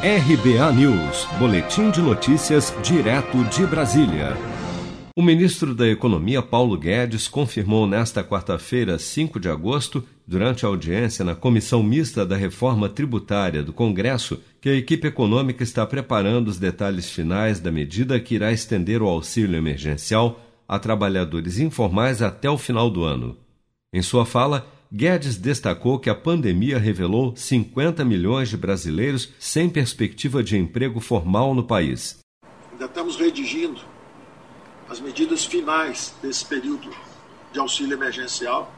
RBA News, Boletim de Notícias, direto de Brasília. O ministro da Economia, Paulo Guedes, confirmou nesta quarta-feira, 5 de agosto, durante a audiência na Comissão Mista da Reforma Tributária do Congresso, que a equipe econômica está preparando os detalhes finais da medida que irá estender o auxílio emergencial a trabalhadores informais até o final do ano. Em sua fala, Guedes destacou que a pandemia revelou 50 milhões de brasileiros sem perspectiva de emprego formal no país. Ainda estamos redigindo as medidas finais desse período de auxílio emergencial.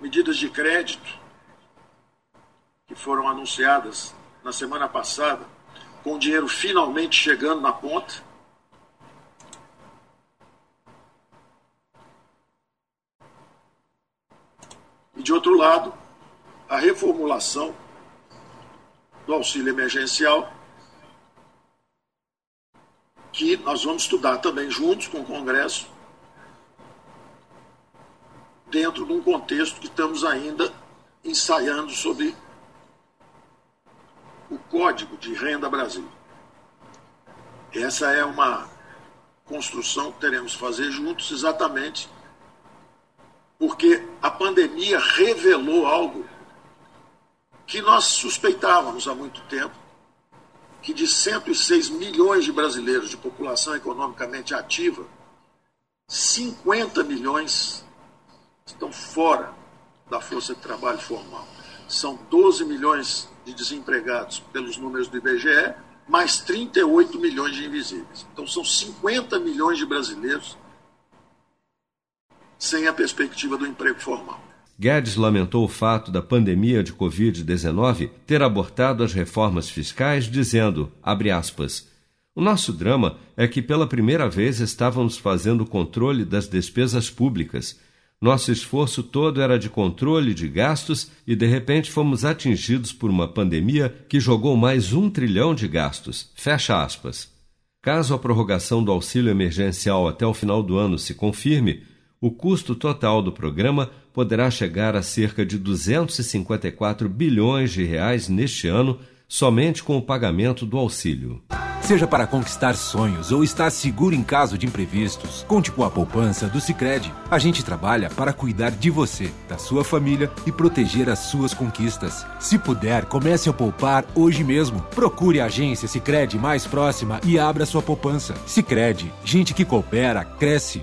Medidas de crédito que foram anunciadas na semana passada, com o dinheiro finalmente chegando na ponta. De outro lado, a reformulação do auxílio emergencial, que nós vamos estudar também juntos com o Congresso, dentro de um contexto que estamos ainda ensaiando sobre o Código de Renda Brasil. Essa é uma construção que teremos que fazer juntos exatamente porque a pandemia revelou algo que nós suspeitávamos há muito tempo, que de 106 milhões de brasileiros de população economicamente ativa, 50 milhões estão fora da força de trabalho formal. São 12 milhões de desempregados pelos números do IBGE, mais 38 milhões de invisíveis. Então são 50 milhões de brasileiros sem a perspectiva do emprego formal. Guedes lamentou o fato da pandemia de Covid-19 ter abortado as reformas fiscais, dizendo, aspas, o nosso drama é que pela primeira vez estávamos fazendo controle das despesas públicas. Nosso esforço todo era de controle de gastos e de repente fomos atingidos por uma pandemia que jogou mais um trilhão de gastos. Fecha aspas. Caso a prorrogação do auxílio emergencial até o final do ano se confirme, o custo total do programa poderá chegar a cerca de 254 bilhões de reais neste ano, somente com o pagamento do auxílio. Seja para conquistar sonhos ou estar seguro em caso de imprevistos, conte com a poupança do Sicredi. A gente trabalha para cuidar de você, da sua família e proteger as suas conquistas. Se puder, comece a poupar hoje mesmo. Procure a agência Sicredi mais próxima e abra sua poupança. Sicredi, gente que coopera cresce